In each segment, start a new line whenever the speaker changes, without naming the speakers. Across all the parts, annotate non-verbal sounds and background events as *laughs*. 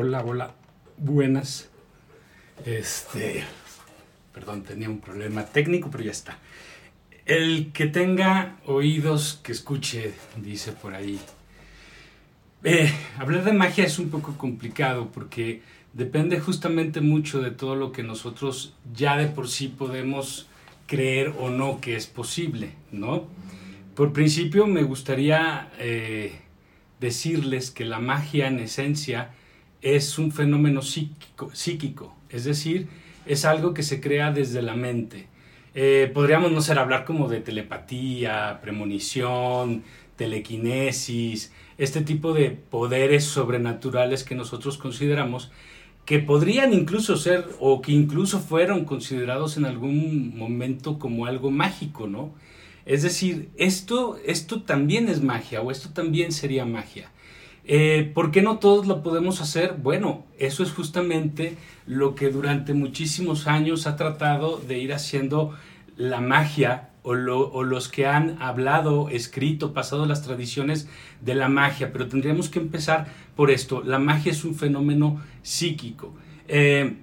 Hola, hola, buenas. Este, perdón, tenía un problema técnico, pero ya está. El que tenga oídos que escuche, dice por ahí. Eh, hablar de magia es un poco complicado porque depende justamente mucho de todo lo que nosotros ya de por sí podemos creer o no que es posible, ¿no? Por principio me gustaría eh, decirles que la magia en esencia es un fenómeno psíquico, psíquico, es decir, es algo que se crea desde la mente. Eh, podríamos, no ser hablar como de telepatía, premonición, telequinesis, este tipo de poderes sobrenaturales que nosotros consideramos que podrían incluso ser o que incluso fueron considerados en algún momento como algo mágico, ¿no? Es decir, esto, esto también es magia o esto también sería magia. Eh, ¿Por qué no todos lo podemos hacer? Bueno, eso es justamente lo que durante muchísimos años ha tratado de ir haciendo la magia o, los que han hablado, escrito, pasado las tradiciones de la magia. Pero tendríamos que empezar por esto. La magia es un fenómeno psíquico. Eh,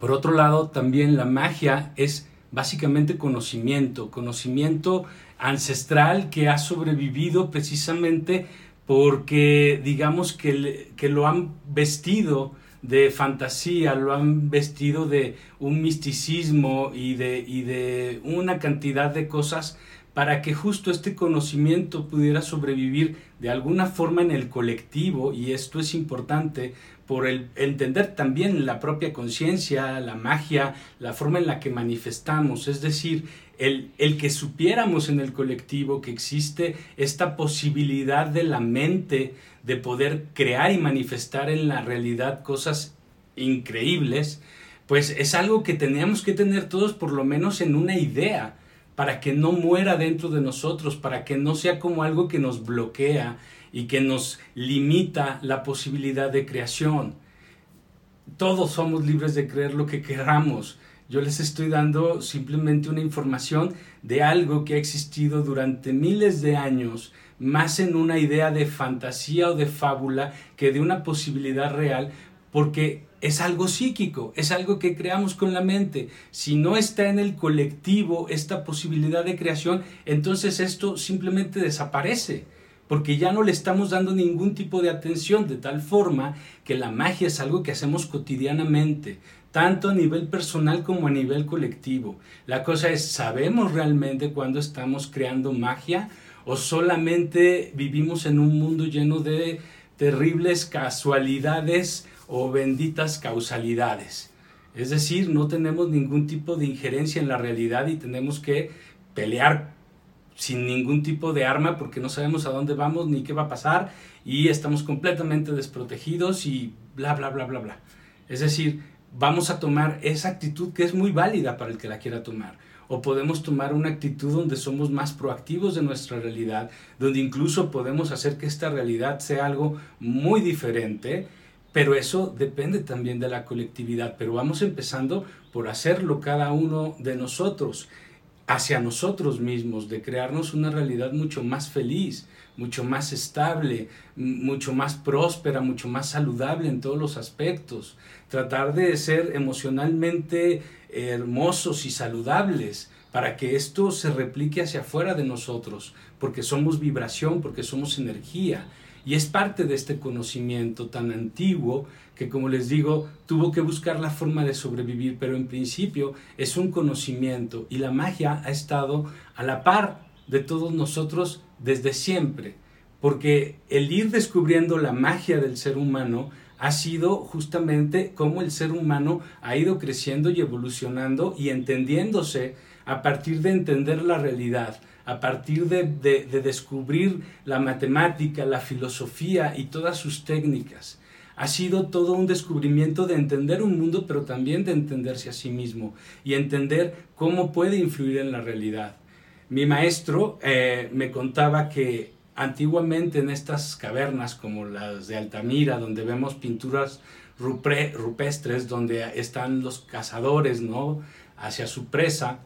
por otro lado, también la magia es básicamente conocimiento, conocimiento ancestral que ha sobrevivido precisamente porque digamos que, que lo han vestido de fantasía, lo han vestido de un misticismo y de, y de una cantidad de cosas para que justo este conocimiento pudiera sobrevivir de alguna forma en el colectivo, y esto es importante por el entender también la propia conciencia, la magia, la forma en la que manifestamos, es decir, el, el, que supiéramos en el colectivo que existe esta posibilidad de la mente de poder crear y manifestar en la realidad cosas increíbles, pues es algo que teníamos que tener todos por lo menos en una idea, para que no muera dentro de nosotros, para que no sea como algo que nos bloquea y que nos limita la posibilidad de creación. Todos somos libres de creer lo que queramos, yo les estoy dando simplemente una información de algo que ha existido durante miles de años, más en una idea de fantasía o de fábula que de una posibilidad real, porque es algo psíquico, es algo que creamos con la mente. Si no está en el colectivo esta posibilidad de creación, entonces esto simplemente desaparece porque ya no le estamos dando ningún tipo de atención, de tal forma que la magia es algo que hacemos cotidianamente, tanto a nivel personal como a nivel colectivo. La cosa es, ¿sabemos realmente cuando estamos creando magia o solamente vivimos en un mundo lleno de terribles casualidades o benditas causalidades? Es decir, no tenemos ningún tipo de injerencia en la realidad y tenemos que pelear sin ningún tipo de arma porque no sabemos a dónde vamos ni qué va a pasar y estamos completamente desprotegidos y bla, bla, bla, bla, bla. Es decir, vamos a tomar esa actitud que es muy válida para el que la quiera tomar. O podemos tomar una actitud donde somos más proactivos de nuestra realidad, donde incluso podemos hacer que esta realidad sea algo muy diferente, pero eso depende también de la colectividad. Pero vamos empezando por hacerlo cada uno de nosotros hacia nosotros mismos, de crearnos una realidad mucho más feliz, mucho más estable, mucho más próspera, mucho más saludable en todos los aspectos. Tratar de ser emocionalmente hermosos y saludables para que esto se replique hacia afuera de nosotros, porque somos vibración, porque somos energía. Y es parte de este conocimiento tan antiguo que, como les digo, tuvo que buscar la forma de sobrevivir, pero en principio es un conocimiento y la magia ha estado a la par de todos nosotros desde siempre, porque el ir descubriendo la magia del ser humano ha sido justamente cómo el ser humano ha ido creciendo y evolucionando y entendiéndose a partir de entender la realidad, a partir de, de, descubrir la matemática, la filosofía y todas sus técnicas. Ha sido todo un descubrimiento de entender un mundo, pero también de entenderse a sí mismo y entender cómo puede influir en la realidad. Mi maestro eh, me contaba que antiguamente en estas cavernas como las de Altamira, donde vemos pinturas rupestres, donde están los cazadores, ¿no? Hacia su presa,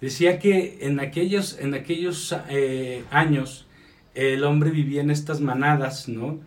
Decía que en aquellos, en aquellos eh, años el hombre vivía en estas manadas, ¿no?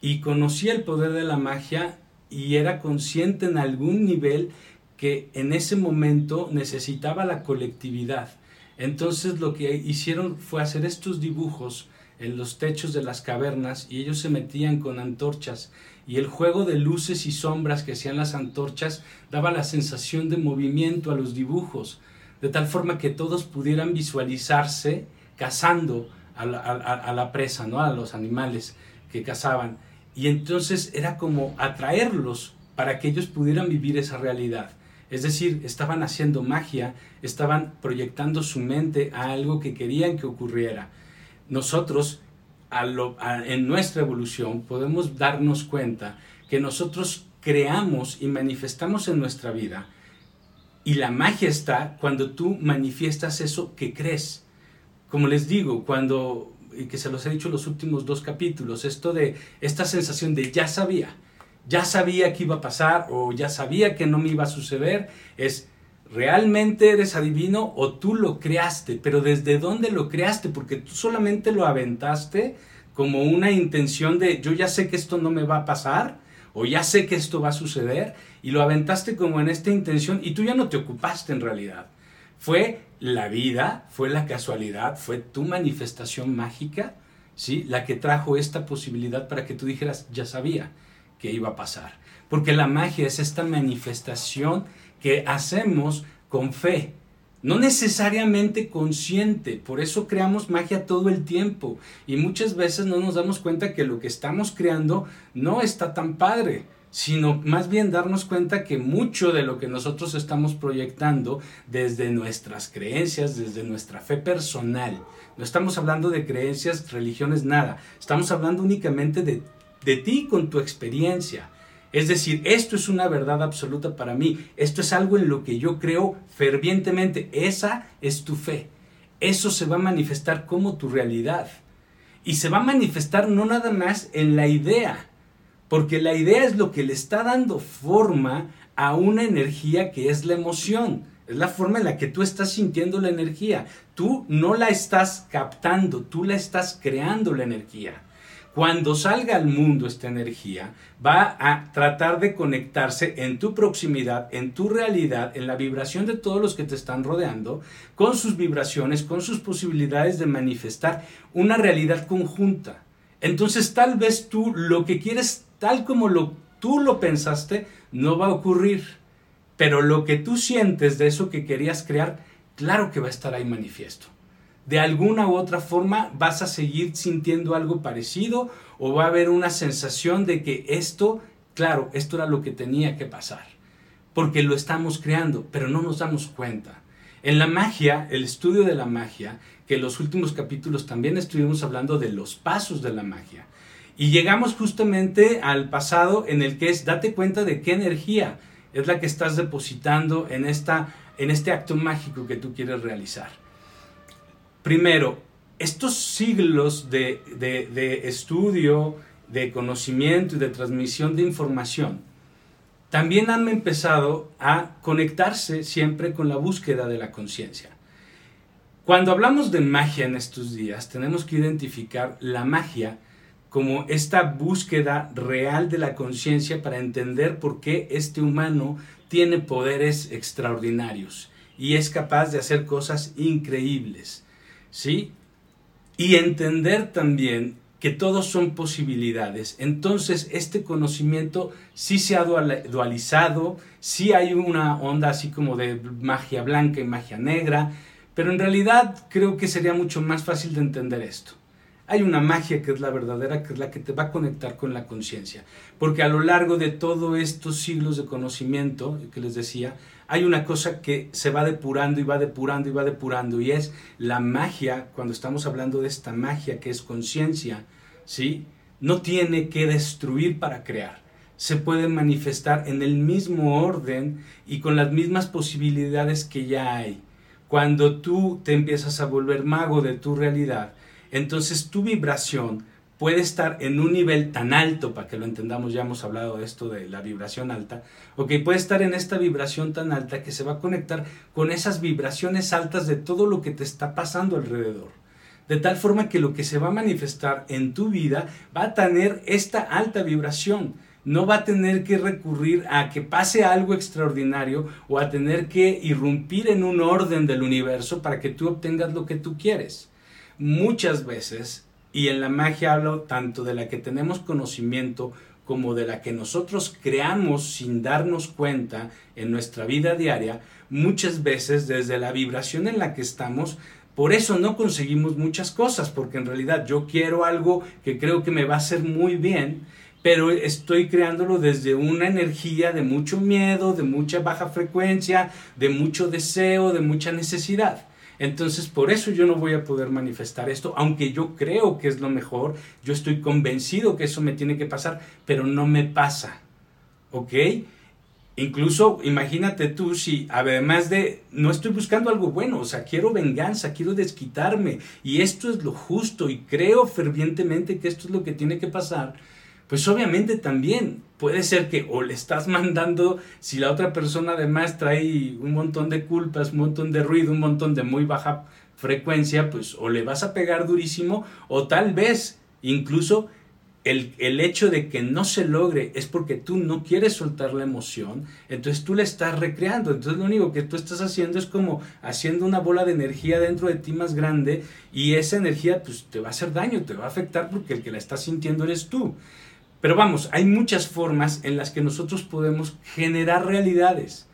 Y conocía el poder de la magia y era consciente en algún nivel que en ese momento necesitaba la colectividad. Entonces lo que hicieron fue hacer estos dibujos en los techos de las cavernas y ellos se metían con antorchas y el juego de luces y sombras que hacían las antorchas daba la sensación de movimiento a los dibujos, de tal forma que todos pudieran visualizarse cazando a la, presa, ¿no? a los animales que cazaban. Y entonces era como atraerlos para que ellos pudieran vivir esa realidad. Es decir, estaban haciendo magia, estaban proyectando su mente a algo que querían que ocurriera. Nosotros, en nuestra evolución, podemos darnos cuenta que nosotros creamos y manifestamos en nuestra vida. Y la magia está cuando tú manifiestas eso que crees. Como les digo, cuando, y que se los he dicho en los últimos dos capítulos, esto de esta sensación de ya sabía, ya sabía que iba a pasar o ya sabía que no me iba a suceder, es realmente eres adivino o tú lo creaste, pero desde dónde lo creaste, porque tú solamente lo aventaste como una intención de yo ya sé que esto no me va a pasar o ya sé que esto va a suceder y lo aventaste como en esta intención y tú ya no te ocupaste en realidad. Fue la vida, fue la casualidad, fue tu manifestación mágica, ¿sí? La que trajo esta posibilidad para que tú dijeras, ya sabía que iba a pasar. Porque la magia es esta manifestación que hacemos con fe, no necesariamente consciente, por eso creamos magia todo el tiempo. Y muchas veces no nos damos cuenta que lo que estamos creando no está tan padre, sino más bien darnos cuenta que mucho de lo que nosotros estamos proyectando desde nuestras creencias, desde nuestra fe personal, no estamos hablando de creencias, religiones, nada, estamos hablando únicamente de de ti con tu experiencia. Es decir, esto es una verdad absoluta para mí, esto es algo en lo que yo creo fervientemente, esa es tu fe. Eso se va a manifestar como tu realidad. Y se va a manifestar no nada más en la idea, porque la idea es lo que le está dando forma a una energía que es la emoción. Es la forma en la que tú estás sintiendo la energía. Tú no la estás captando, tú la estás creando la energía. Cuando salga al mundo esta energía, va a tratar de conectarse en tu proximidad, en tu realidad, en la vibración de todos los que te están rodeando, con sus vibraciones, con sus posibilidades de manifestar una realidad conjunta. Entonces tal vez tú lo que quieres, tal como tú lo pensaste, no va a ocurrir. Pero lo que tú sientes de eso que querías crear, claro que va a estar ahí manifiesto de alguna u otra forma vas a seguir sintiendo algo parecido o va a haber una sensación de que esto, claro, esto era lo que tenía que pasar, porque lo estamos creando, pero no nos damos cuenta. En la magia, el estudio de la magia, que en los últimos capítulos también estuvimos hablando de los pasos de la magia, y llegamos justamente al pasado en el que es date cuenta de qué energía es la que estás depositando en, esta, en este acto mágico que tú quieres realizar. Primero, estos siglos de, estudio, de conocimiento y de transmisión de información también han empezado a conectarse siempre con la búsqueda de la conciencia. Cuando hablamos de magia en estos días, tenemos que identificar la magia como esta búsqueda real de la conciencia para entender por qué este humano tiene poderes extraordinarios y es capaz de hacer cosas increíbles. ¿Sí? Y entender también que todos son posibilidades. Entonces, este conocimiento sí se ha dualizado, sí hay una onda así como de magia blanca y magia negra, pero en realidad creo que sería mucho más fácil de entender esto. Hay una magia que es la verdadera, que es la que te va a conectar con la conciencia. Porque a lo largo de todos estos siglos de conocimiento que les decía, hay una cosa que se va depurando y va depurando y va depurando y es la magia, cuando estamos hablando de esta magia que es conciencia, ¿sí? No tiene que destruir para crear. Se puede manifestar en el mismo orden y con las mismas posibilidades que ya hay. Cuando tú te empiezas a volver mago de tu realidad, entonces tu vibración puede estar en un nivel tan alto, para que lo entendamos, ya hemos hablado de esto de la vibración alta, ok, puede estar en esta vibración tan alta que se va a conectar con esas vibraciones altas de todo lo que te está pasando alrededor. De tal forma que lo que se va a manifestar en tu vida va a tener esta alta vibración. no va a tener que recurrir a que pase algo extraordinario o a tener que irrumpir en un orden del universo para que tú obtengas lo que tú quieres. Muchas veces, y en la magia hablo tanto de la que tenemos conocimiento como de la que nosotros creamos sin darnos cuenta en nuestra vida diaria, muchas veces desde la vibración en la que estamos, por eso no conseguimos muchas cosas, porque en realidad yo quiero algo que creo que me va a hacer muy bien, pero estoy creándolo desde una energía de mucho miedo, de mucha baja frecuencia, de mucho deseo, de mucha necesidad. Entonces, por eso yo no voy a poder manifestar esto, aunque yo creo que es lo mejor, yo estoy convencido que eso me tiene que pasar, pero no me pasa. ¿Ok? Incluso imagínate tú si además de no estoy buscando algo bueno, o sea, quiero venganza, quiero desquitarme y esto es lo justo y creo fervientemente que esto es lo que tiene que pasar, pues obviamente también puede ser que o le estás mandando, si la otra persona además trae un montón de culpas, un montón de ruido, un montón de muy baja frecuencia, pues o le vas a pegar durísimo o tal vez incluso el, hecho de que no se logre es porque tú no quieres soltar la emoción, entonces tú la estás recreando. Entonces lo único que tú estás haciendo es como haciendo una bola de energía dentro de ti más grande y esa energía pues te va a hacer daño, te va a afectar porque el que la está sintiendo eres tú. Pero vamos, hay muchas formas en las que nosotros podemos generar realidades.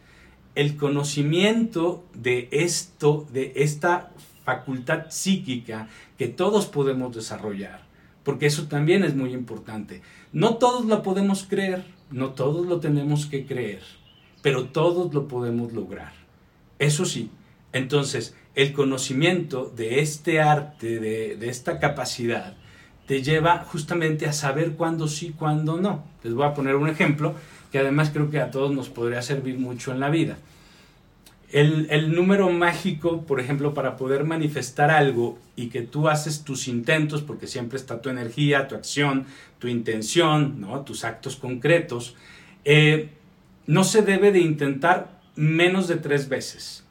El conocimiento de esto, de esta facultad psíquica que todos podemos desarrollar porque eso también es muy importante. No todos la podemos creer, no todos lo tenemos que creer, pero todos lo podemos lograr. Eso sí, entonces el conocimiento de este arte, de, de esta capacidad, te lleva justamente a saber cuándo sí, cuándo no. Les voy a poner un ejemplo que además creo que a todos nos podría servir mucho en la vida. El, número mágico, por ejemplo, para poder manifestar algo y que tú haces tus intentos, porque siempre está tu energía, tu acción, tu intención, ¿no? tus actos concretos, eh, no se debe de intentar menos de tres veces.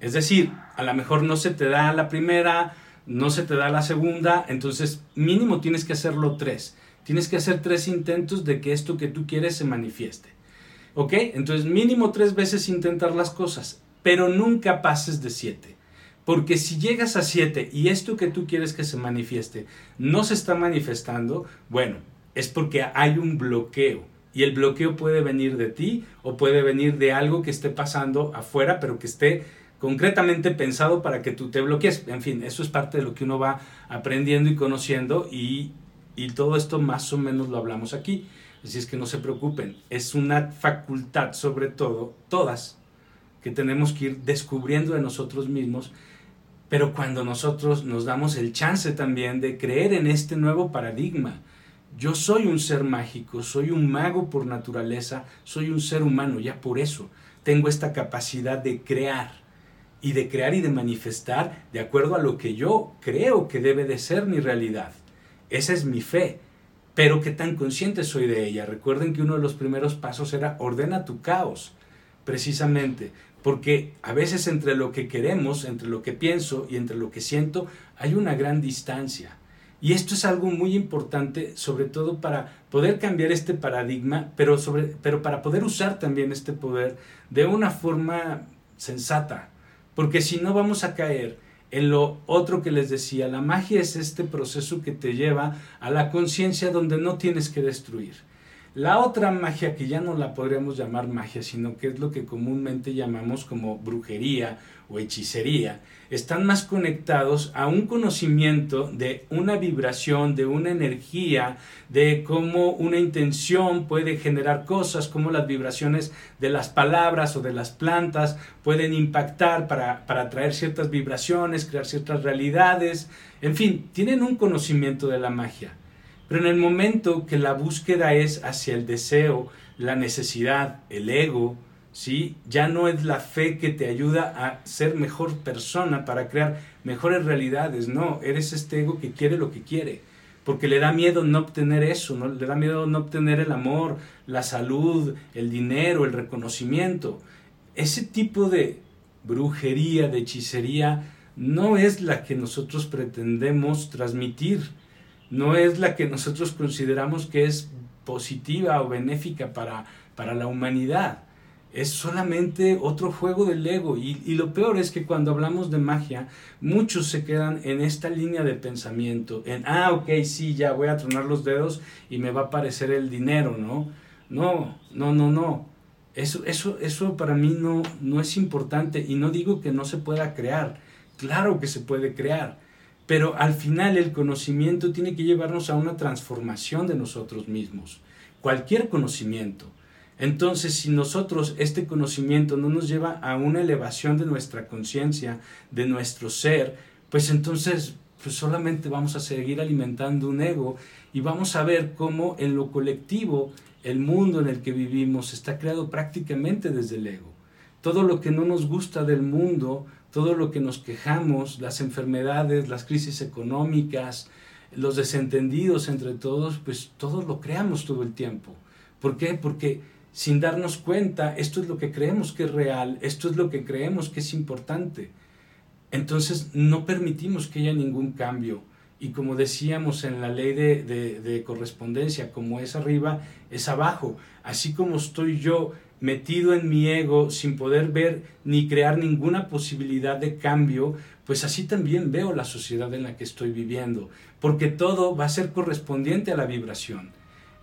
Es decir, a lo mejor no se te da la primera, no se te da la segunda, entonces mínimo tienes que hacerlo tres. Tienes que hacer tres intentos de que esto que tú quieres se manifieste. ¿Ok? Entonces mínimo tres veces intentar las cosas pero nunca pases de 7. Porque si llegas a 7 y esto que tú quieres que se manifieste no se está manifestando, bueno, es porque hay un bloqueo. Y el bloqueo puede venir de ti o puede venir de algo que esté pasando afuera, pero que esté concretamente pensado para que tú te bloquees. En fin, eso es parte de lo que uno va aprendiendo y conociendo y, y todo esto más o menos lo hablamos aquí. Así es que no se preocupen, es una facultad sobre todo, todas que tenemos que ir descubriendo de nosotros mismos, pero cuando nosotros nos damos el chance también de creer en este nuevo paradigma, yo soy un ser mágico, soy un mago por naturaleza, soy un ser humano, ya por eso tengo esta capacidad de crear y de crear y de manifestar de acuerdo a lo que yo creo que debe de ser mi realidad. Esa es mi fe, pero qué tan consciente soy de ella. Recuerden que uno de los primeros pasos era ordena tu caos, precisamente, porque a veces entre lo que queremos, entre lo que pienso y entre lo que siento, hay una gran distancia. Y esto es algo muy importante, sobre todo para poder cambiar este paradigma, pero, sobre, pero para poder usar también este poder de una forma sensata. Porque si no vamos a caer en lo otro que les decía, la magia es este proceso que te lleva a la conciencia donde no tienes que destruir la otra magia, que ya no la podríamos llamar magia, sino que es lo que comúnmente llamamos como brujería o hechicería, están más conectados a un conocimiento de una vibración, de una energía, de cómo una intención puede generar cosas, cómo las vibraciones de las palabras o de las plantas pueden impactar para, para ciertas vibraciones, crear ciertas realidades, en fin, tienen un conocimiento de la magia. Pero en el momento que la búsqueda es hacia el deseo, la necesidad, el ego, ¿sí? ya no es la fe que te ayuda a ser mejor persona para crear mejores realidades, no, eres este ego que quiere lo que quiere, porque le da miedo no obtener eso, ¿no? le da miedo no obtener el amor, la salud, el dinero, el reconocimiento. Ese tipo de brujería, de hechicería, no es la que nosotros pretendemos transmitir no es la que nosotros consideramos que es positiva o benéfica para, para la humanidad. Es solamente otro juego del ego. Y, y, lo peor es que cuando hablamos de magia, muchos se quedan en esta línea de pensamiento. En, ah, ok, sí, ya voy a tronar los dedos y me va a aparecer el dinero, ¿no? No, no, no, no. Eso, eso, eso para mí no, no es importante. Y no digo que no se pueda crear. Claro que se puede crear. Pero al final el conocimiento tiene que llevarnos a una transformación de nosotros mismos. Cualquier conocimiento entonces, si nosotros este conocimiento no nos lleva a una elevación de nuestra conciencia, de nuestro ser, pues entonces pues solamente vamos a seguir alimentando un ego y vamos a ver cómo en lo colectivo el mundo en el que vivimos está creado prácticamente desde el ego. Todo lo que no nos gusta del mundo, todo lo que nos quejamos, las enfermedades, las crisis económicas, los desentendidos entre todos, pues todos lo creamos todo el tiempo. ¿Por qué? Porque sin darnos cuenta, esto es lo que creemos que es real, esto es lo que creemos que es importante. Entonces no permitimos que haya ningún cambio. Y como decíamos en la ley de, de, correspondencia, como es arriba, es abajo. Así como estoy yo metido en mi ego sin poder ver ni crear ninguna posibilidad de cambio, pues así también veo la sociedad en la que estoy viviendo, porque todo va a ser correspondiente a la vibración.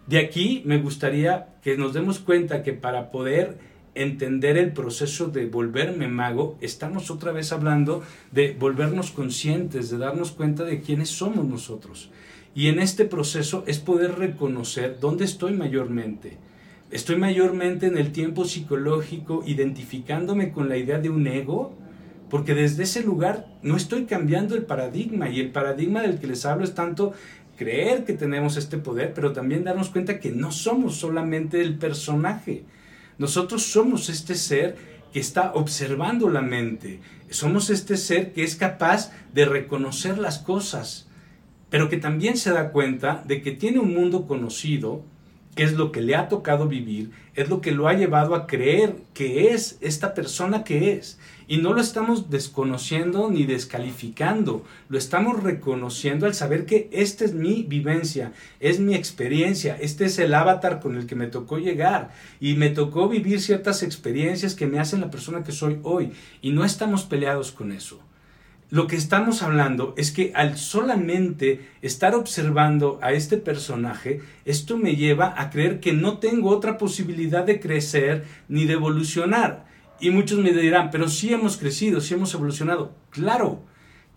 De aquí me gustaría que nos demos cuenta que para poder entender el proceso de volverme mago, estamos otra vez hablando de volvernos conscientes, de darnos cuenta de quiénes somos nosotros. Y en este proceso es poder reconocer dónde estoy mayormente. Estoy mayormente en el tiempo psicológico identificándome con la idea de un ego, porque desde ese lugar no estoy cambiando el paradigma y el paradigma del que les hablo es tanto creer que tenemos este poder, pero también darnos cuenta que no somos solamente el personaje. Nosotros somos este ser que está observando la mente. Somos este ser que es capaz de reconocer las cosas, pero que también se da cuenta de que tiene un mundo conocido, que es lo que le ha tocado vivir, es lo que lo ha llevado a creer que es esta persona que es. Y no lo estamos desconociendo ni descalificando, lo estamos reconociendo al saber que esta es mi vivencia, es mi experiencia, este es el avatar con el que me tocó llegar y me tocó vivir ciertas experiencias que me hacen la persona que soy hoy y no estamos peleados con eso. Lo que estamos hablando es que al solamente estar observando a este personaje, esto me lleva a creer que no tengo otra posibilidad de crecer ni de evolucionar. Y muchos me dirán, pero sí hemos crecido, sí hemos evolucionado. Claro,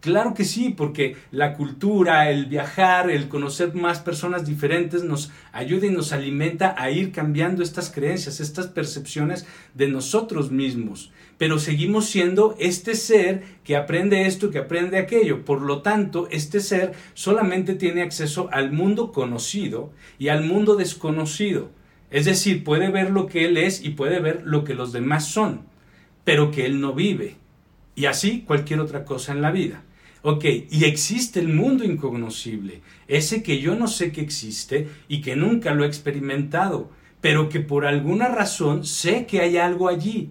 claro que sí, porque la cultura, el viajar, el conocer más personas diferentes nos ayuda y nos alimenta a ir cambiando estas creencias, estas percepciones de nosotros mismos. Pero seguimos siendo este ser que aprende esto, que aprende aquello. Por lo tanto, este ser solamente tiene acceso al mundo conocido y al mundo desconocido. Es decir, puede ver lo que él es y puede ver lo que los demás son pero que él no vive. Y así cualquier otra cosa en la vida. Ok, y existe el mundo incognoscible, ese que yo no sé que existe y que nunca lo he experimentado, pero que por alguna razón sé que hay algo allí,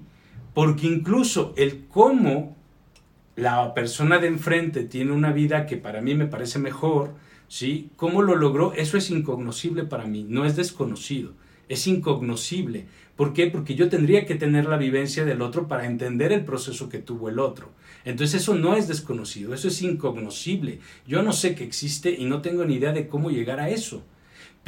porque incluso el cómo la persona de enfrente tiene una vida que para mí me parece mejor, ¿sí? ¿Cómo lo logró? Eso es incognoscible para mí, no es desconocido, es incognoscible. ¿Por qué? Porque yo tendría que tener la vivencia del otro para entender el proceso que tuvo el otro. Entonces eso no es desconocido, eso es incognoscible. Yo no sé que existe y no tengo ni idea de cómo llegar a eso.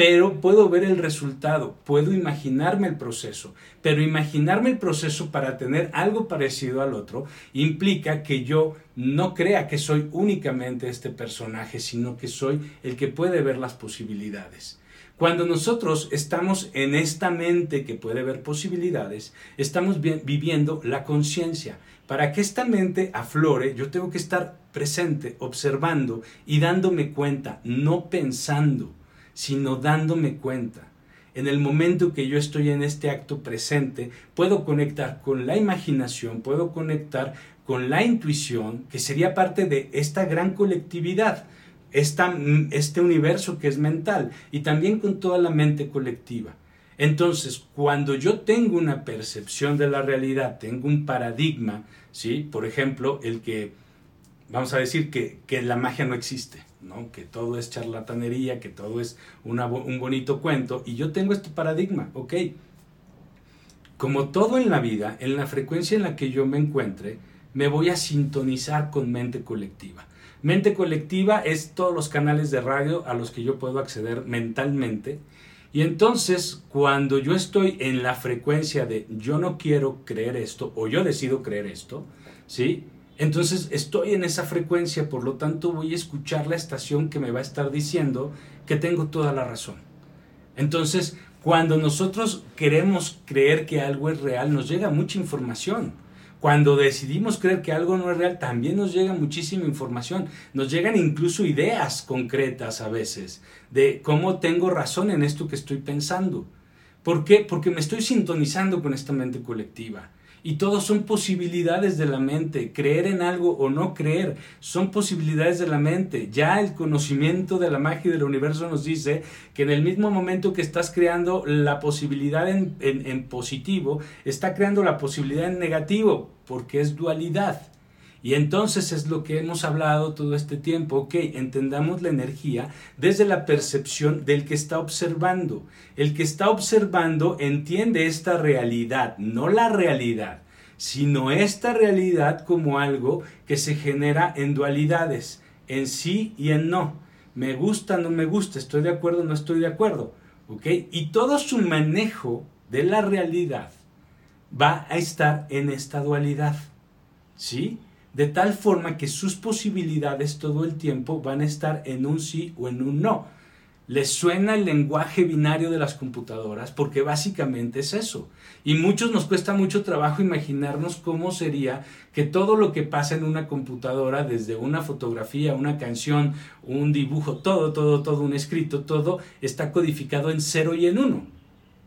Pero puedo ver el resultado, puedo imaginarme el proceso. Pero imaginarme el proceso para tener algo parecido al otro implica que yo no crea que soy únicamente este personaje, sino que soy el que puede ver las posibilidades. Cuando nosotros estamos en esta mente que puede ver posibilidades, estamos viviendo la conciencia. Para que esta mente aflore, yo tengo que estar presente, observando y dándome cuenta, no pensando, sino dándome cuenta. En el momento que yo estoy en este acto presente, puedo conectar con la imaginación, puedo conectar con la intuición, que sería parte de esta gran colectividad este universo que es mental y también con toda la mente colectiva. Entonces, cuando yo tengo una percepción de la realidad, tengo un paradigma, ¿sí? Por ejemplo, el que, vamos a decir que, que la magia no existe, ¿no? Que todo es charlatanería, que todo es un bonito cuento. Y yo tengo este paradigma, ok. Como todo en la vida, en la frecuencia en la que yo me encuentre, me voy a sintonizar con mente colectiva. Mente colectiva es todos los canales de radio a los que yo puedo acceder mentalmente. Y entonces, cuando yo estoy en la frecuencia de yo no quiero creer esto o yo decido creer esto, ¿sí? Entonces estoy en esa frecuencia, por lo tanto voy a escuchar la estación que me va a estar diciendo que tengo toda la razón. Entonces, cuando nosotros queremos creer que algo es real, nos llega mucha información. Cuando decidimos creer que algo no es real, también nos llega muchísima información. Nos llegan incluso ideas concretas a veces de cómo tengo razón en esto que estoy pensando. ¿Por qué? Porque me estoy sintonizando con esta mente colectiva. Y todo son posibilidades de la mente. Creer en algo o no creer son posibilidades de la mente. Ya el conocimiento de la magia del universo nos dice que en el mismo momento que estás creando la posibilidad en, en positivo, está creando la posibilidad en negativo, porque es dualidad. Y entonces es lo que hemos hablado todo este tiempo. Ok, entendamos la energía desde la percepción del que está observando. El que está observando entiende esta realidad, no la realidad, sino esta realidad como algo que se genera en dualidades, en sí y en no. Me gusta, no me gusta, estoy de acuerdo, no estoy de acuerdo. ¿Ok? Y todo su manejo de la realidad va a estar en esta dualidad. ¿Sí? De tal forma que sus posibilidades todo el tiempo van a estar en un sí o en un no. Les suena el lenguaje binario de las computadoras porque básicamente es eso. Y muchos nos cuesta mucho trabajo imaginarnos cómo sería que todo lo que pasa en una computadora, desde una fotografía, una canción, un dibujo, todo, todo, todo, un escrito, todo está codificado en cero y en uno.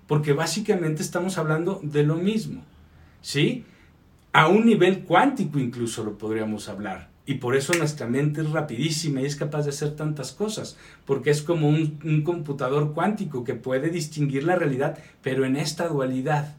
Porque básicamente estamos hablando de lo mismo. ¿Sí? A un nivel cuántico incluso lo podríamos hablar. Y por eso nuestra mente es rapidísima y es capaz de hacer tantas cosas, porque es como un, computador cuántico que puede distinguir la realidad, pero en esta dualidad.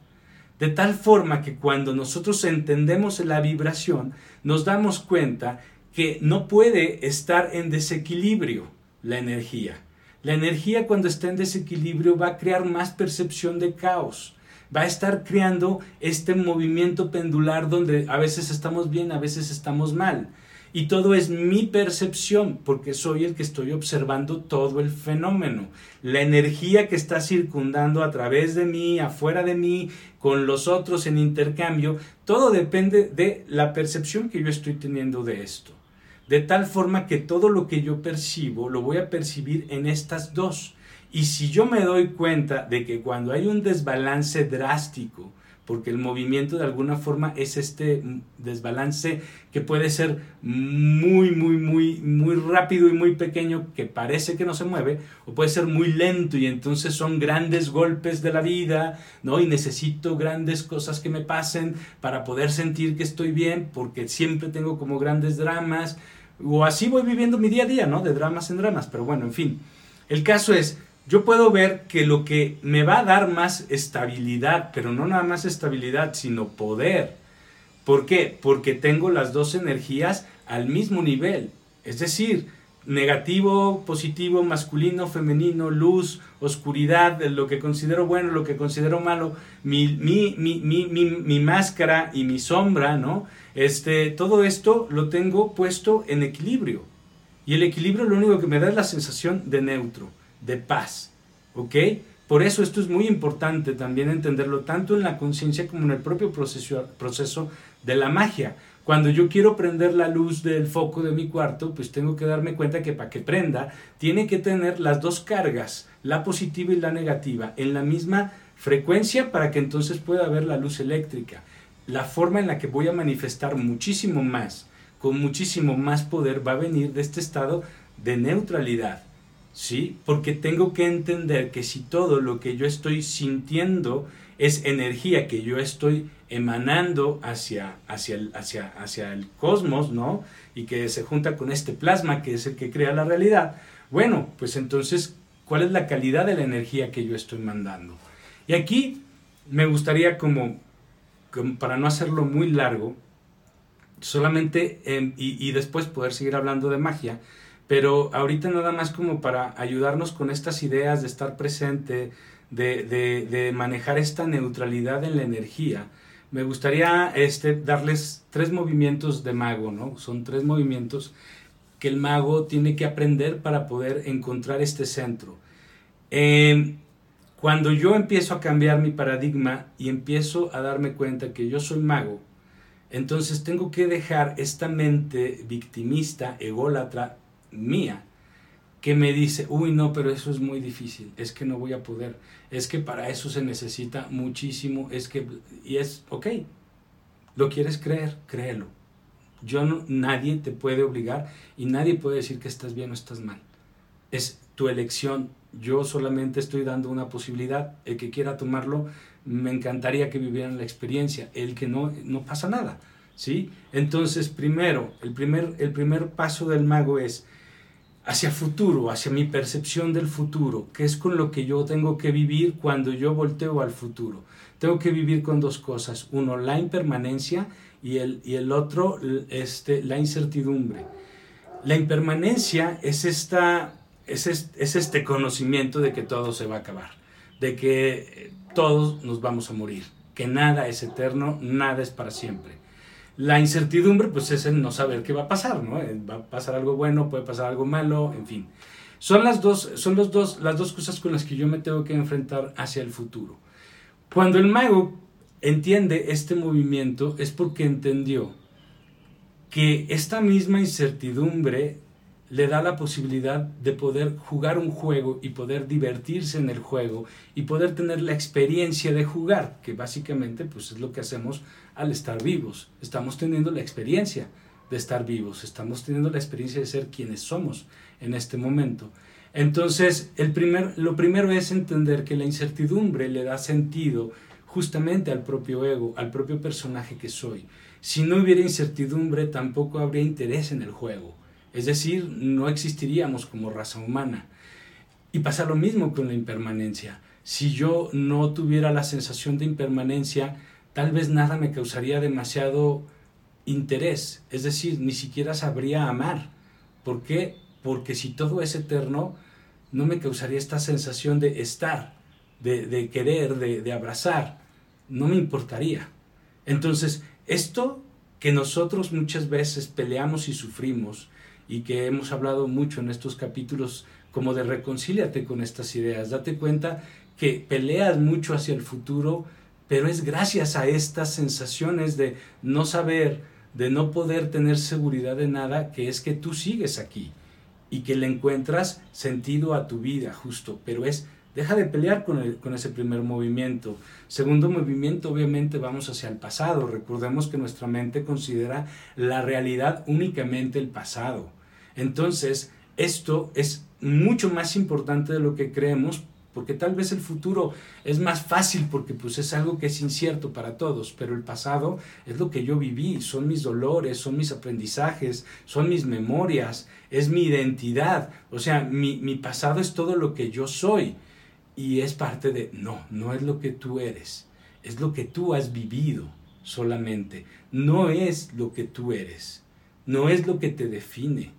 De tal forma que cuando nosotros entendemos la vibración, nos damos cuenta que no puede estar en desequilibrio la energía. La energía cuando está en desequilibrio va a crear más percepción de caos va a estar creando este movimiento pendular donde a veces estamos bien, a veces estamos mal. Y todo es mi percepción, porque soy el que estoy observando todo el fenómeno. La energía que está circundando a través de mí, afuera de mí, con los otros en intercambio, todo depende de la percepción que yo estoy teniendo de esto. De tal forma que todo lo que yo percibo lo voy a percibir en estas dos. Y si yo me doy cuenta de que cuando hay un desbalance drástico, porque el movimiento de alguna forma es este desbalance que puede ser muy, muy, muy, muy rápido y muy pequeño, que parece que no se mueve, o puede ser muy lento y entonces son grandes golpes de la vida, ¿no? Y necesito grandes cosas que me pasen para poder sentir que estoy bien, porque siempre tengo como grandes dramas, o así voy viviendo mi día a día, ¿no? De dramas en dramas, pero bueno, en fin. El caso es, yo puedo ver que lo que me va a dar más estabilidad, pero no nada más estabilidad, sino poder. ¿Por qué? Porque tengo las dos energías al mismo nivel. Es decir, negativo, positivo, masculino, femenino, luz, oscuridad, lo que considero bueno, lo que considero malo, mi, máscara y mi sombra, ¿no? Este, todo esto lo tengo puesto en equilibrio. Y el equilibrio lo único que me da es la sensación de neutro de paz. ¿Ok? Por eso esto es muy importante también entenderlo tanto en la conciencia como en el propio proceso, proceso de la magia. Cuando yo quiero prender la luz del foco de mi cuarto, pues tengo que darme cuenta que para que prenda, tiene que tener las dos cargas, la positiva y la negativa, en la misma frecuencia para que entonces pueda haber la luz eléctrica. La forma en la que voy a manifestar muchísimo más, con muchísimo más poder, va a venir de este estado de neutralidad ¿sí? Porque tengo que entender que si todo lo que yo estoy sintiendo es energía que yo estoy emanando hacia, hacia, el, hacia, hacia el cosmos, ¿no? Y que se junta con este plasma que es el que crea la realidad, bueno, pues entonces, ¿cuál es la calidad de la energía que yo estoy mandando? Y aquí me gustaría como, para no hacerlo muy largo, solamente, y, y después poder seguir hablando de magia, Pero ahorita nada más como para ayudarnos con estas ideas de estar presente, de, de, manejar esta neutralidad en la energía, me gustaría este, darles tres movimientos de mago, ¿no? Son tres movimientos que el mago tiene que aprender para poder encontrar este centro. Em, cuando yo empiezo a cambiar mi paradigma y empiezo a darme cuenta que yo soy mago, entonces tengo que dejar esta mente victimista, ególatra mía, que me dice, uy, no, pero eso es muy difícil, es que no voy a poder, es que para eso se necesita muchísimo, es que, y es, ok, lo quieres creer, créelo. Yo no, nadie te puede obligar y nadie puede decir que estás bien o estás mal. Es tu elección. Yo solamente estoy dando una posibilidad. El que quiera tomarlo, me encantaría que vivieran la experiencia. El que no, no pasa nada. ¿sí? Entonces, primero, el primer, el primer paso del mago es hacia futuro, hacia mi percepción del futuro, que es con lo que yo tengo que vivir cuando yo volteo al futuro. Tengo que vivir con dos cosas, uno la impermanencia y el, y el otro este, la incertidumbre. La impermanencia es, esta, es, es este conocimiento de que todo se va a acabar, de que todos nos vamos a morir, que nada es eterno, nada es para siempre. La incertidumbre, pues es el no saber qué va a pasar, ¿no? Eh, va a pasar algo bueno, puede pasar algo malo, en fin. Son las dos, son los dos, las dos cosas con las que yo me tengo que enfrentar hacia el futuro. Cuando el mago entiende este movimiento es porque entendió que esta misma incertidumbre le da la posibilidad de poder jugar un juego y poder divertirse en el juego y poder tener la experiencia de jugar, que básicamente pues es lo que hacemos al estar vivos. Estamos teniendo la experiencia de estar vivos, estamos teniendo la experiencia de ser quienes somos en este momento. Entonces, el primer, lo primero es entender que la incertidumbre le da sentido justamente al propio ego, al propio personaje que soy. Si no hubiera incertidumbre, tampoco habría interés en el juego es decir, no existiríamos como raza humana. Y pasa lo mismo con la impermanencia. Si yo no tuviera la sensación de impermanencia, tal vez nada me causaría demasiado interés. Es decir, ni siquiera sabría amar. ¿Por qué? Porque si todo es eterno, no me causaría esta sensación de estar, de, querer, de, abrazar. No me importaría. Entonces, esto que nosotros muchas veces peleamos y sufrimos, y que hemos hablado mucho en estos capítulos como de reconcíliate con estas ideas, date cuenta que peleas mucho hacia el futuro, pero es gracias a estas sensaciones de no saber, de no poder tener seguridad de nada, que es que tú sigues aquí y que le encuentras sentido a tu vida justo, pero es deja de pelear con, con, ese primer movimiento. Segundo movimiento, obviamente vamos hacia el pasado. Recordemos que nuestra mente considera la realidad únicamente el pasado. Entonces, esto es mucho más importante de lo que creemos porque tal vez el futuro es más fácil porque pues es algo que es incierto para todos, pero el pasado es lo que yo viví, son mis dolores, son mis aprendizajes, son mis memorias, es mi identidad, o sea, mi, mi pasado es todo lo que yo soy y es parte de, no, no es lo que tú eres, es lo que tú has vivido solamente, no es lo que tú eres, no es lo que te define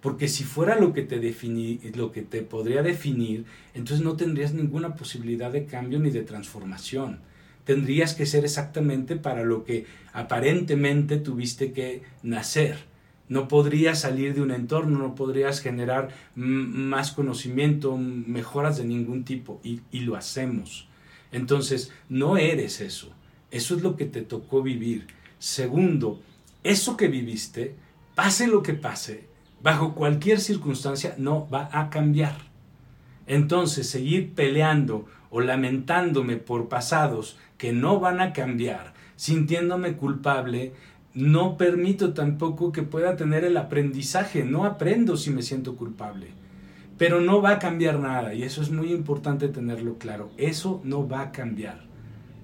porque si fuera lo que te defini, lo que te podría definir, entonces no tendrías ninguna posibilidad de cambio ni de transformación. Tendrías que ser exactamente para lo que aparentemente tuviste que nacer. No podrías salir de un entorno, no podrías generar más conocimiento, mejoras de ningún tipo, y, y lo hacemos. Entonces, no eres eso. Eso es lo que te tocó vivir. Segundo, eso que viviste, pase lo que pase, bajo cualquier circunstancia no va a cambiar. Entonces, seguir peleando o lamentándome por pasados que no van a cambiar, sintiéndome culpable, no permito tampoco que pueda tener el aprendizaje, no aprendo si me siento culpable. Pero no va a cambiar nada y eso es muy importante tenerlo claro. Eso no va a cambiar.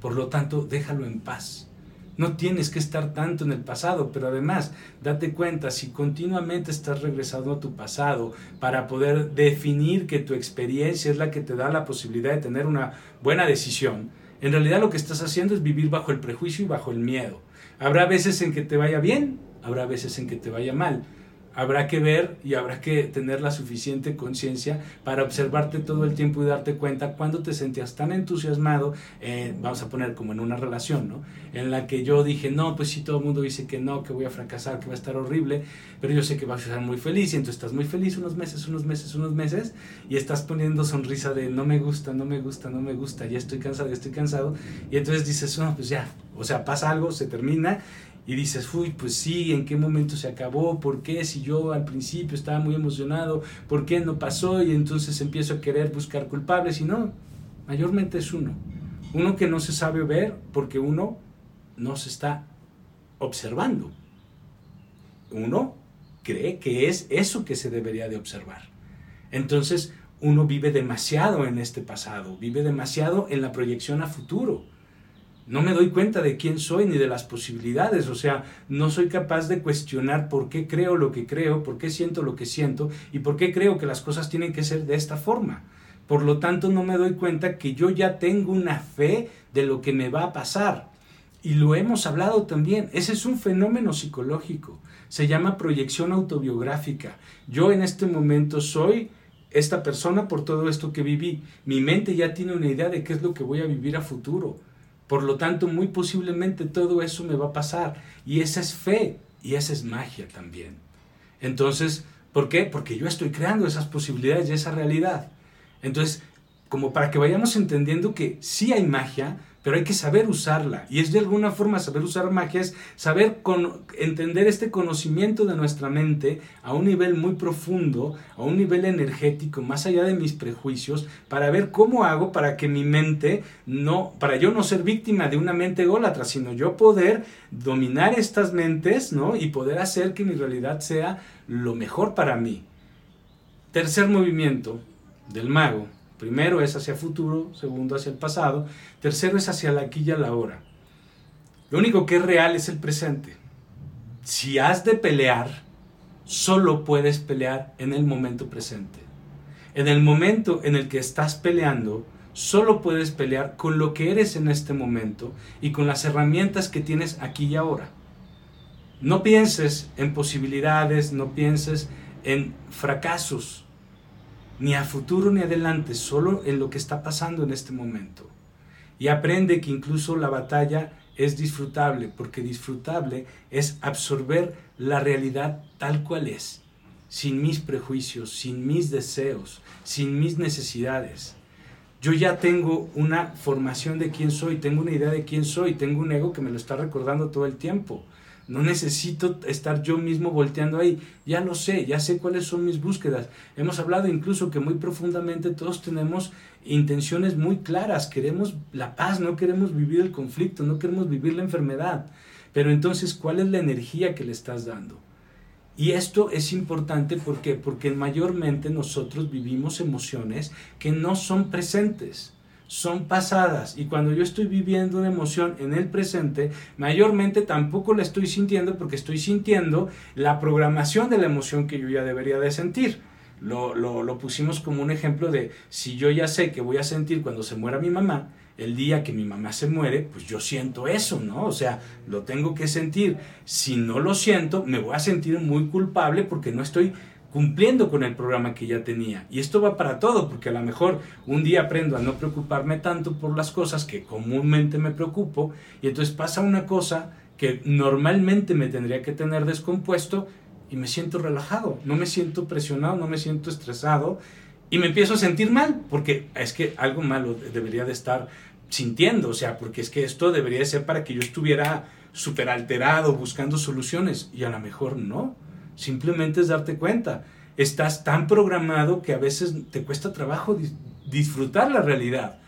Por lo tanto, déjalo en paz. No tienes que estar tanto en el pasado, pero además, date cuenta, si continuamente estás regresando a tu pasado para poder definir que tu experiencia es la que te da la posibilidad de tener una buena decisión, en realidad lo que estás haciendo es vivir bajo el prejuicio y bajo el miedo. Habrá veces en que te vaya bien, habrá veces en que te vaya mal, Habrá que ver y habrá que tener la suficiente conciencia para observarte todo el tiempo y darte cuenta cuando te sentías tan entusiasmado, eh, vamos a poner como en una relación, ¿no? En la que yo dije, no, pues sí, todo el mundo dice que no, que voy a fracasar, que va a estar horrible, pero yo sé que vas a estar muy feliz y entonces estás muy feliz unos meses, unos meses, unos meses y estás poniendo sonrisa de no me gusta, no me gusta, no me gusta, ya estoy cansado, ya estoy cansado y entonces dices, no, pues ya, o sea, pasa algo, se termina y dices, uy, pues sí, ¿en qué momento se acabó? ¿Por qué? Si yo al principio estaba muy emocionado, ¿por qué no pasó? Y entonces empiezo a querer buscar culpables y no, mayormente es uno. Uno que no se sabe ver porque uno no se está observando. Uno cree que es eso que se debería de observar. Entonces, uno vive demasiado en este pasado, vive demasiado en la proyección a futuro no me doy cuenta de quién soy ni de las posibilidades, o sea, no soy capaz de cuestionar por qué creo lo que creo, por qué siento lo que siento y por qué creo que las cosas tienen que ser de esta forma. Por lo tanto, no me doy cuenta que yo ya tengo una fe de lo que me va a pasar. Y lo hemos hablado también, ese es un fenómeno psicológico, se llama proyección autobiográfica. Yo en este momento soy esta persona por todo esto que viví. Mi mente ya tiene una idea de qué es lo que voy a vivir a futuro por lo tanto, muy posiblemente todo eso me va a pasar. Y esa es fe y esa es magia también. Entonces, ¿por qué? Porque yo estoy creando esas posibilidades y esa realidad. Entonces, como para que vayamos entendiendo que sí hay magia, pero hay que saber usarla. Y es de alguna forma saber usar magia, saber con, entender este conocimiento de nuestra mente a un nivel muy profundo, a un nivel energético, más allá de mis prejuicios, para ver cómo hago para que mi mente no, para yo no ser víctima de una mente ególatra, sino yo poder dominar estas mentes, ¿no? Y poder hacer que mi realidad sea lo mejor para mí. Tercer movimiento del mago Primero es hacia futuro, segundo hacia el pasado, tercero es hacia la aquí y la hora. Lo único que es real es el presente. Si has de pelear, solo puedes pelear en el momento presente. En el momento en el que estás peleando, solo puedes pelear con lo que eres en este momento y con las herramientas que tienes aquí y ahora. No pienses en posibilidades, no pienses en fracasos, ni a futuro ni adelante, solo en lo que está pasando en este momento. Y aprende que incluso la batalla es disfrutable, porque disfrutable es absorber la realidad tal cual es, sin mis prejuicios, sin mis deseos, sin mis necesidades. Yo ya tengo una formación de quién soy, tengo una idea de quién soy, tengo un ego que me lo está recordando todo el tiempo. No necesito estar yo mismo volteando ahí. Ya lo sé, ya sé cuáles son mis búsquedas. Hemos hablado incluso que muy profundamente todos tenemos intenciones muy claras. Queremos la paz, no queremos vivir el conflicto, no queremos vivir la enfermedad. Pero entonces, ¿cuál es la energía que le estás dando? Y esto es importante ¿por porque mayormente nosotros vivimos emociones que no son presentes son pasadas y cuando yo estoy viviendo una emoción en el presente, mayormente tampoco la estoy sintiendo porque estoy sintiendo la programación de la emoción que yo ya debería de sentir. Lo, lo, pusimos como un ejemplo de si yo ya sé que voy a sentir cuando se muera mi mamá, el día que mi mamá se muere, pues yo siento eso, ¿no? O sea, lo tengo que sentir. Si no lo siento, me voy a sentir muy culpable porque no estoy cumpliendo con el programa que ya tenía. Y esto va para todo, porque a lo mejor un día aprendo a no preocuparme tanto por las cosas que comúnmente me preocupo, y entonces pasa una cosa que normalmente me tendría que tener descompuesto y me siento relajado, no me siento presionado, no me siento estresado y me empiezo a sentir mal, porque es que algo malo debería de estar sintiendo, o sea, porque es que esto debería ser para que yo estuviera súper alterado buscando soluciones y a lo mejor no. Simplemente es darte cuenta. Estás tan programado que a veces te cuesta trabajo disfrutar la realidad.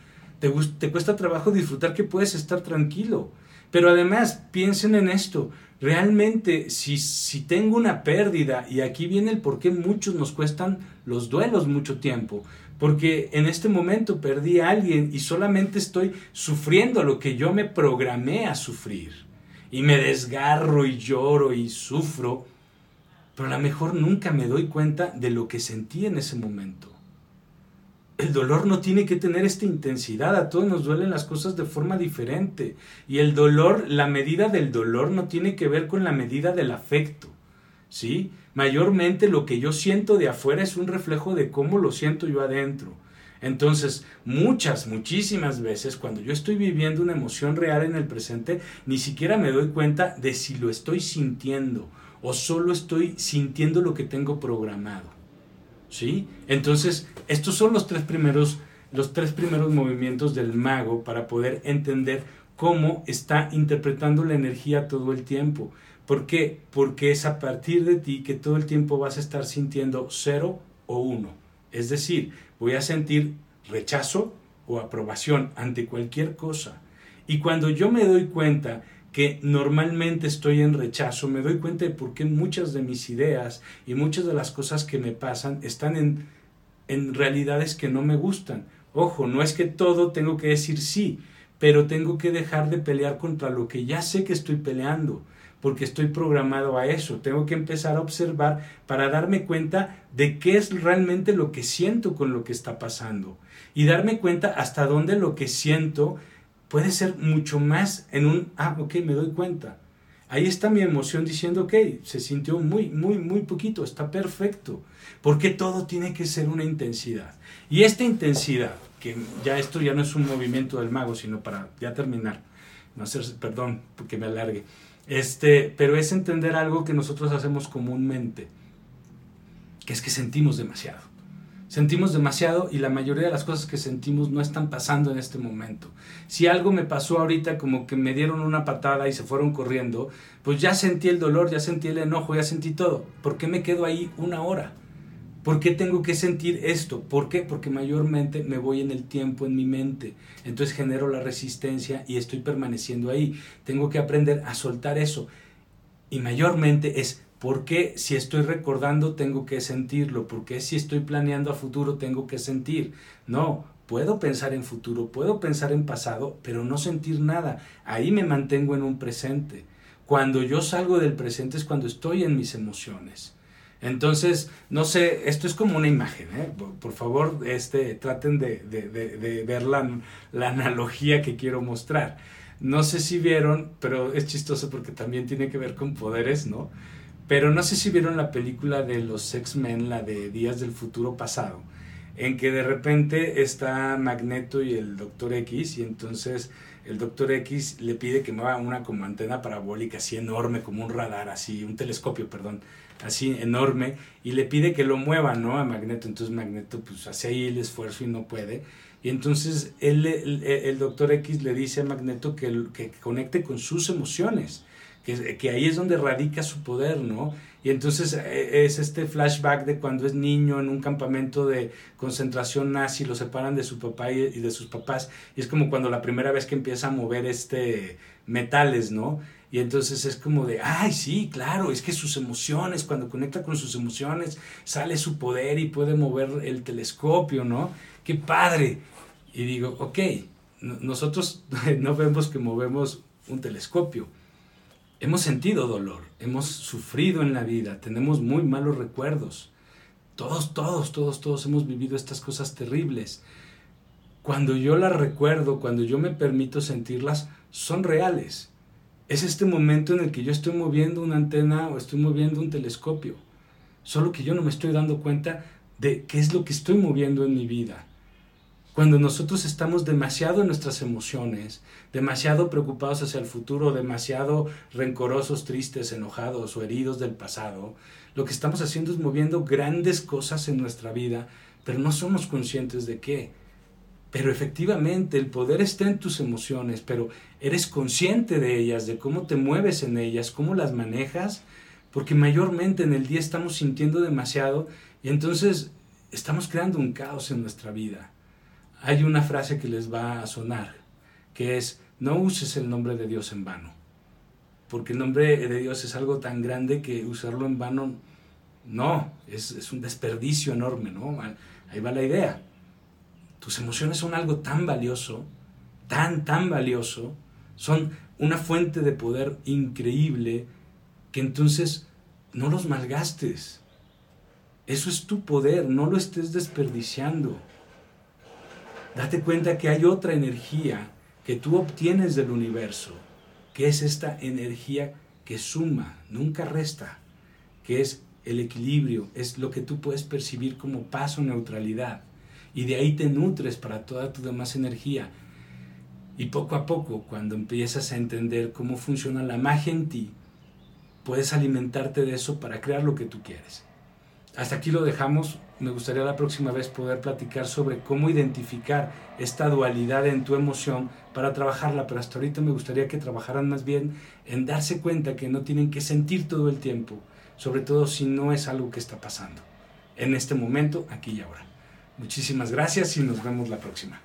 Te, te cuesta trabajo disfrutar que puedes estar tranquilo. Pero además, piensen en esto. Realmente, si, si tengo una pérdida, y aquí viene el por qué muchos nos cuestan los duelos mucho tiempo, porque en este momento perdí a alguien y solamente estoy sufriendo lo que yo me programé a sufrir. Y me desgarro y lloro y sufro pero a lo mejor nunca me doy cuenta de lo que sentí en ese momento. El dolor no tiene que tener esta intensidad, a todos nos duelen las cosas de forma diferente. Y el dolor, la medida del dolor no tiene que ver con la medida del afecto, ¿sí? Mayormente lo que yo siento de afuera es un reflejo de cómo lo siento yo adentro. Entonces, muchas, muchísimas veces cuando yo estoy viviendo una emoción real en el presente, ni siquiera me doy cuenta de si lo estoy sintiendo o solo estoy sintiendo lo que tengo programado. ¿Sí? Entonces, estos son los tres primeros los tres primeros movimientos del mago para poder entender cómo está interpretando la energía todo el tiempo. ¿Por qué? Porque es a partir de ti que todo el tiempo vas a estar sintiendo cero o uno. Es decir, voy a sentir rechazo o aprobación ante cualquier cosa. Y cuando yo me doy cuenta que normalmente estoy en rechazo, me doy cuenta de por qué muchas de mis ideas y muchas de las cosas que me pasan están en, en realidades que no me gustan. Ojo, no es que todo tengo que decir sí, pero tengo que dejar de pelear contra lo que ya sé que estoy peleando, porque estoy programado a eso. Tengo que empezar a observar para darme cuenta de qué es realmente lo que siento con lo que está pasando y darme cuenta hasta dónde lo que siento puede ser mucho más en un, ah, ok, me doy cuenta. Ahí está mi emoción diciendo, ok, se sintió muy, muy, muy poquito, está perfecto. Porque todo tiene que ser una intensidad. Y esta intensidad, que ya esto ya no es un movimiento del mago, sino para ya terminar, no hacer, perdón, porque me alargue, este, pero es entender algo que nosotros hacemos comúnmente, que es que sentimos demasiado. Sentimos demasiado y la mayoría de las cosas que sentimos no están pasando en este momento. Si algo me pasó ahorita como que me dieron una patada y se fueron corriendo, pues ya sentí el dolor, ya sentí el enojo, ya sentí todo. ¿Por qué me quedo ahí una hora? ¿Por qué tengo que sentir esto? ¿Por qué? Porque mayormente me voy en el tiempo, en mi mente. Entonces genero la resistencia y estoy permaneciendo ahí. Tengo que aprender a soltar eso. Y mayormente es ¿Por qué si estoy recordando tengo que sentirlo? ¿Por qué si estoy planeando a futuro tengo que sentir? No, puedo pensar en futuro, puedo pensar en pasado, pero no sentir nada. Ahí me mantengo en un presente. Cuando yo salgo del presente es cuando estoy en mis emociones. Entonces, no sé, esto es como una imagen, ¿eh? por, favor, este, traten de, de, ver la, analogía que quiero mostrar. No sé si vieron, pero es chistoso porque también tiene que ver con poderes, ¿no? Pero no sé si vieron la película de los X-Men, la de Días del Futuro Pasado, en que de repente está Magneto y el Doctor X, y entonces el Doctor X le pide que mueva una como antena parabólica así enorme, como un radar, así, un telescopio, perdón, así enorme, y le pide que lo mueva, ¿no? A Magneto. Entonces Magneto pues hace ahí el esfuerzo y no puede. Y entonces el, el Doctor X le dice a Magneto que, que conecte con sus emociones que, ahí es donde radica su poder, ¿no? Y entonces e, es este flashback de cuando es niño en un campamento de concentración nazi, lo separan de su papá y, de sus papás, y es como cuando la primera vez que empieza a mover este metales, ¿no? Y entonces es como de, ay, sí, claro, es que sus emociones, cuando conecta con sus emociones, sale su poder y puede mover el telescopio, ¿no? ¡Qué padre! Y digo, ok, nosotros *laughs* no vemos que movemos un telescopio, Hemos sentido dolor, hemos sufrido en la vida, tenemos muy malos recuerdos. Todos, todos, todos, todos hemos vivido estas cosas terribles. Cuando yo las recuerdo, cuando yo me permito sentirlas, son reales. Es este momento en el que yo estoy moviendo una antena o estoy moviendo un telescopio. Solo que yo no me estoy dando cuenta de qué es lo que estoy moviendo en mi vida. Cuando nosotros estamos demasiado en nuestras emociones, demasiado preocupados hacia el futuro, demasiado rencorosos, tristes, enojados o heridos del pasado, lo que estamos haciendo es moviendo grandes cosas en nuestra vida, pero no somos conscientes de qué. Pero efectivamente el poder está en tus emociones, pero eres consciente de ellas, de cómo te mueves en ellas, cómo las manejas, porque mayormente en el día estamos sintiendo demasiado y entonces estamos creando un caos en nuestra vida hay una frase que les va a sonar, que es, no uses el nombre de Dios en vano, porque el nombre de Dios es algo tan grande que usarlo en vano, no, es, un desperdicio enorme, ¿no? Ahí va la idea. Tus emociones son algo tan valioso, tan, tan valioso, son una fuente de poder increíble, que entonces no los malgastes. Eso es tu poder, no lo estés desperdiciando. Date cuenta que hay otra energía que tú obtienes del universo, que es esta energía que suma, nunca resta. que es el equilibrio, es lo que tú puedes percibir como paz o neutralidad. Y de ahí te nutres para toda tu demás energía. Y poco a poco, cuando empiezas a entender cómo funciona la magia en ti, puedes alimentarte de eso para crear lo que tú quieres. Hasta aquí lo dejamos. Me gustaría la próxima vez poder platicar sobre cómo identificar esta dualidad en tu emoción para trabajarla, pero hasta ahorita me gustaría que trabajaran más bien en darse cuenta que no tienen que sentir todo el tiempo, sobre todo si no es algo que está pasando. En este momento, aquí y ahora. Muchísimas gracias y nos vemos la próxima.